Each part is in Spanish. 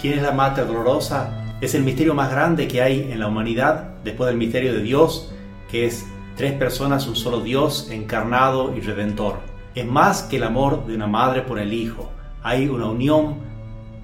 ¿Quién es la Mater Dolorosa? Es el misterio más grande que hay en la humanidad después del misterio de Dios, que es tres personas, un solo Dios encarnado y redentor. Es más que el amor de una madre por el hijo. Hay una unión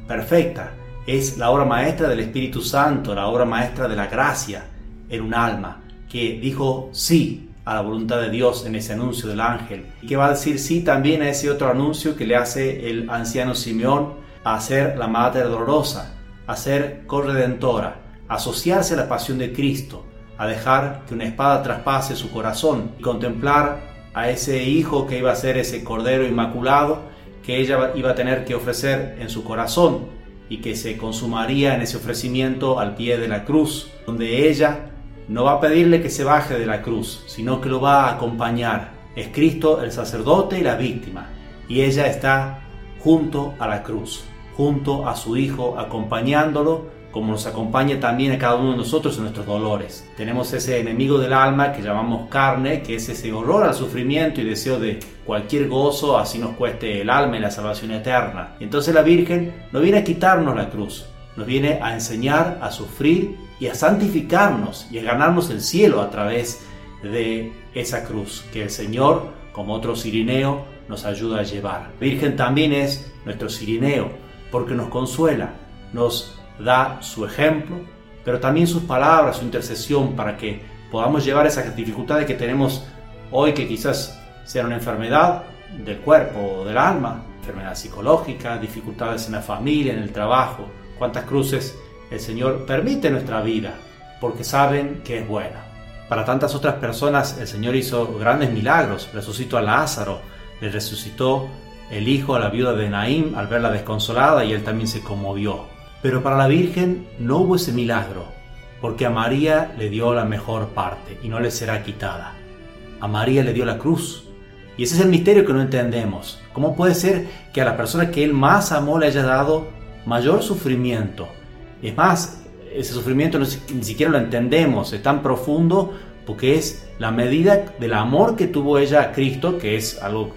perfecta. Es la obra maestra del Espíritu Santo, la obra maestra de la gracia en un alma que dijo sí a la voluntad de Dios en ese anuncio del ángel y que va a decir sí también a ese otro anuncio que le hace el anciano Simeón a ser la Madre Dolorosa, a ser corredentora, a asociarse a la pasión de Cristo, a dejar que una espada traspase su corazón y contemplar a ese hijo que iba a ser ese Cordero Inmaculado que ella iba a tener que ofrecer en su corazón y que se consumaría en ese ofrecimiento al pie de la cruz, donde ella no va a pedirle que se baje de la cruz, sino que lo va a acompañar. Es Cristo el sacerdote y la víctima, y ella está junto a la cruz junto a su Hijo, acompañándolo, como nos acompaña también a cada uno de nosotros en nuestros dolores. Tenemos ese enemigo del alma que llamamos carne, que es ese horror al sufrimiento y deseo de cualquier gozo, así nos cueste el alma y la salvación eterna. Entonces la Virgen no viene a quitarnos la cruz, nos viene a enseñar a sufrir y a santificarnos y a ganarnos el cielo a través de esa cruz que el Señor, como otro sirineo, nos ayuda a llevar. Virgen también es nuestro sirineo, porque nos consuela, nos da su ejemplo, pero también sus palabras, su intercesión para que podamos llevar esas dificultades que tenemos hoy, que quizás sean una enfermedad del cuerpo o del alma, enfermedad psicológica, dificultades en la familia, en el trabajo, cuántas cruces el Señor permite en nuestra vida, porque saben que es buena. Para tantas otras personas el Señor hizo grandes milagros, resucitó a Lázaro, le resucitó el hijo a la viuda de Naim al verla desconsolada y él también se conmovió. Pero para la Virgen no hubo ese milagro, porque a María le dio la mejor parte y no le será quitada. A María le dio la cruz. Y ese es el misterio que no entendemos. ¿Cómo puede ser que a la persona que él más amó le haya dado mayor sufrimiento? Es más, ese sufrimiento ni siquiera lo entendemos, es tan profundo porque es la medida del amor que tuvo ella a Cristo, que es algo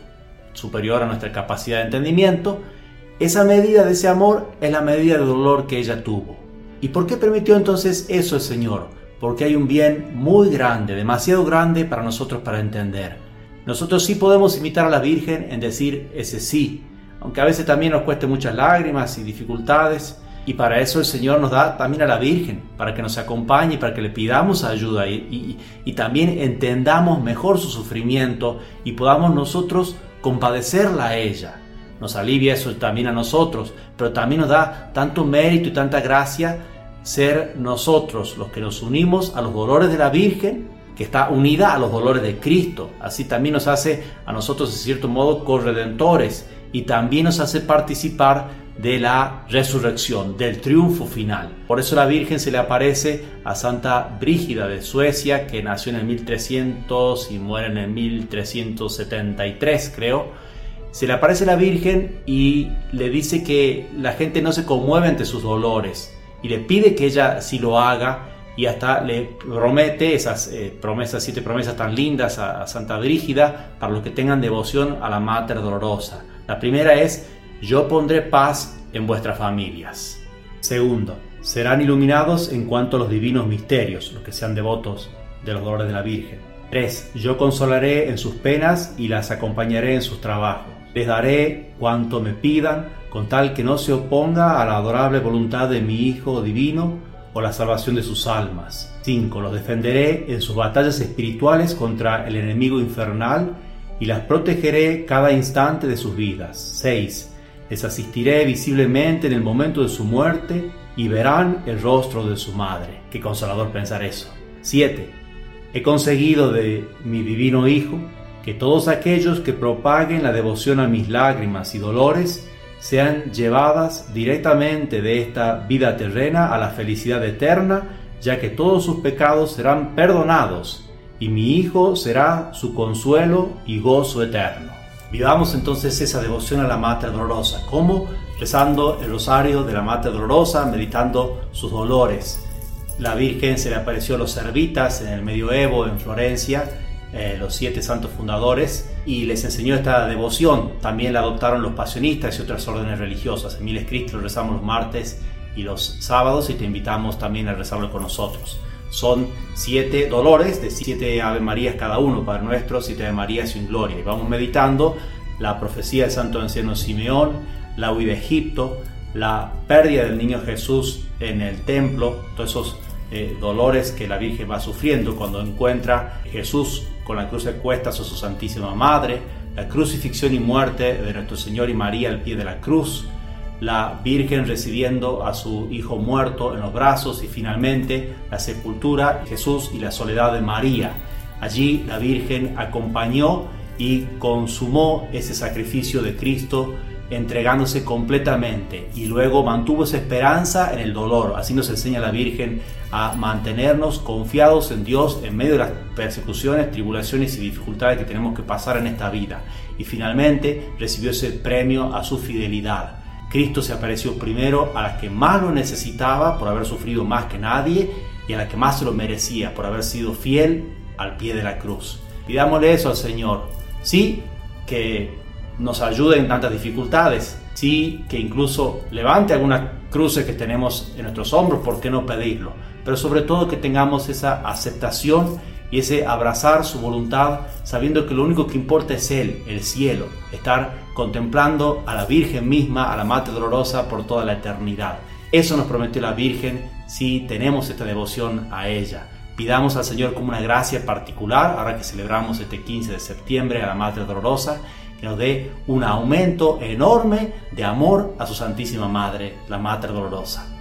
superior a nuestra capacidad de entendimiento, esa medida de ese amor es la medida de dolor que ella tuvo. ¿Y por qué permitió entonces eso el Señor? Porque hay un bien muy grande, demasiado grande para nosotros para entender. Nosotros sí podemos imitar a la Virgen en decir ese sí, aunque a veces también nos cueste muchas lágrimas y dificultades, y para eso el Señor nos da también a la Virgen, para que nos acompañe, para que le pidamos ayuda y, y también entendamos mejor su sufrimiento y podamos nosotros compadecerla a ella. Nos alivia eso también a nosotros, pero también nos da tanto mérito y tanta gracia ser nosotros los que nos unimos a los dolores de la Virgen, que está unida a los dolores de Cristo. Así también nos hace a nosotros, de cierto modo, corredentores y también nos hace participar de la resurrección, del triunfo final. Por eso la Virgen se le aparece a Santa Brígida de Suecia, que nació en el 1300 y muere en el 1373, creo. Se le aparece la Virgen y le dice que la gente no se conmueve ante sus dolores y le pide que ella sí lo haga y hasta le promete esas eh, promesas, siete promesas tan lindas a, a Santa Brígida para los que tengan devoción a la Mater Dolorosa. La primera es yo pondré paz en vuestras familias. Segundo, serán iluminados en cuanto a los divinos misterios, los que sean devotos de los dolores de la Virgen. 3. Yo consolaré en sus penas y las acompañaré en sus trabajos. Les daré cuanto me pidan, con tal que no se oponga a la adorable voluntad de mi Hijo Divino o la salvación de sus almas. 5. Los defenderé en sus batallas espirituales contra el enemigo infernal y las protegeré cada instante de sus vidas. 6 les asistiré visiblemente en el momento de su muerte y verán el rostro de su madre. Qué consolador pensar eso. 7. He conseguido de mi divino Hijo que todos aquellos que propaguen la devoción a mis lágrimas y dolores sean llevadas directamente de esta vida terrena a la felicidad eterna, ya que todos sus pecados serán perdonados y mi Hijo será su consuelo y gozo eterno. Vivamos entonces esa devoción a la Mater Dolorosa. ¿Cómo? Rezando el rosario de la Mater Dolorosa, meditando sus dolores. La Virgen se le apareció a los servitas en el medioevo en Florencia, eh, los siete santos fundadores, y les enseñó esta devoción. También la adoptaron los pasionistas y otras órdenes religiosas. En Miles Cristo lo rezamos los martes y los sábados y te invitamos también a rezarlo con nosotros. Son siete dolores de siete Ave Marías cada uno, para nuestro, siete Ave Marías sin gloria. Y vamos meditando la profecía del santo anciano Simeón, la huida de Egipto, la pérdida del niño Jesús en el templo, todos esos eh, dolores que la Virgen va sufriendo cuando encuentra Jesús con la cruz de cuestas a su Santísima Madre, la crucifixión y muerte de nuestro Señor y María al pie de la cruz, la Virgen recibiendo a su Hijo muerto en los brazos y finalmente la sepultura, Jesús y la soledad de María. Allí la Virgen acompañó y consumó ese sacrificio de Cristo entregándose completamente y luego mantuvo esa esperanza en el dolor. Así nos enseña la Virgen a mantenernos confiados en Dios en medio de las persecuciones, tribulaciones y dificultades que tenemos que pasar en esta vida. Y finalmente recibió ese premio a su fidelidad. Cristo se apareció primero a las que más lo necesitaba por haber sufrido más que nadie y a las que más se lo merecía por haber sido fiel al pie de la cruz. Pidámosle eso al Señor. Sí, que nos ayude en tantas dificultades. Sí, que incluso levante algunas cruces que tenemos en nuestros hombros, ¿por qué no pedirlo? Pero sobre todo que tengamos esa aceptación y ese abrazar su voluntad, sabiendo que lo único que importa es Él, el cielo, estar contemplando a la Virgen misma, a la Madre Dolorosa por toda la eternidad. Eso nos prometió la Virgen si tenemos esta devoción a ella. Pidamos al Señor como una gracia particular, ahora que celebramos este 15 de septiembre a la Madre Dolorosa, que nos dé un aumento enorme de amor a su Santísima Madre, la Madre Dolorosa.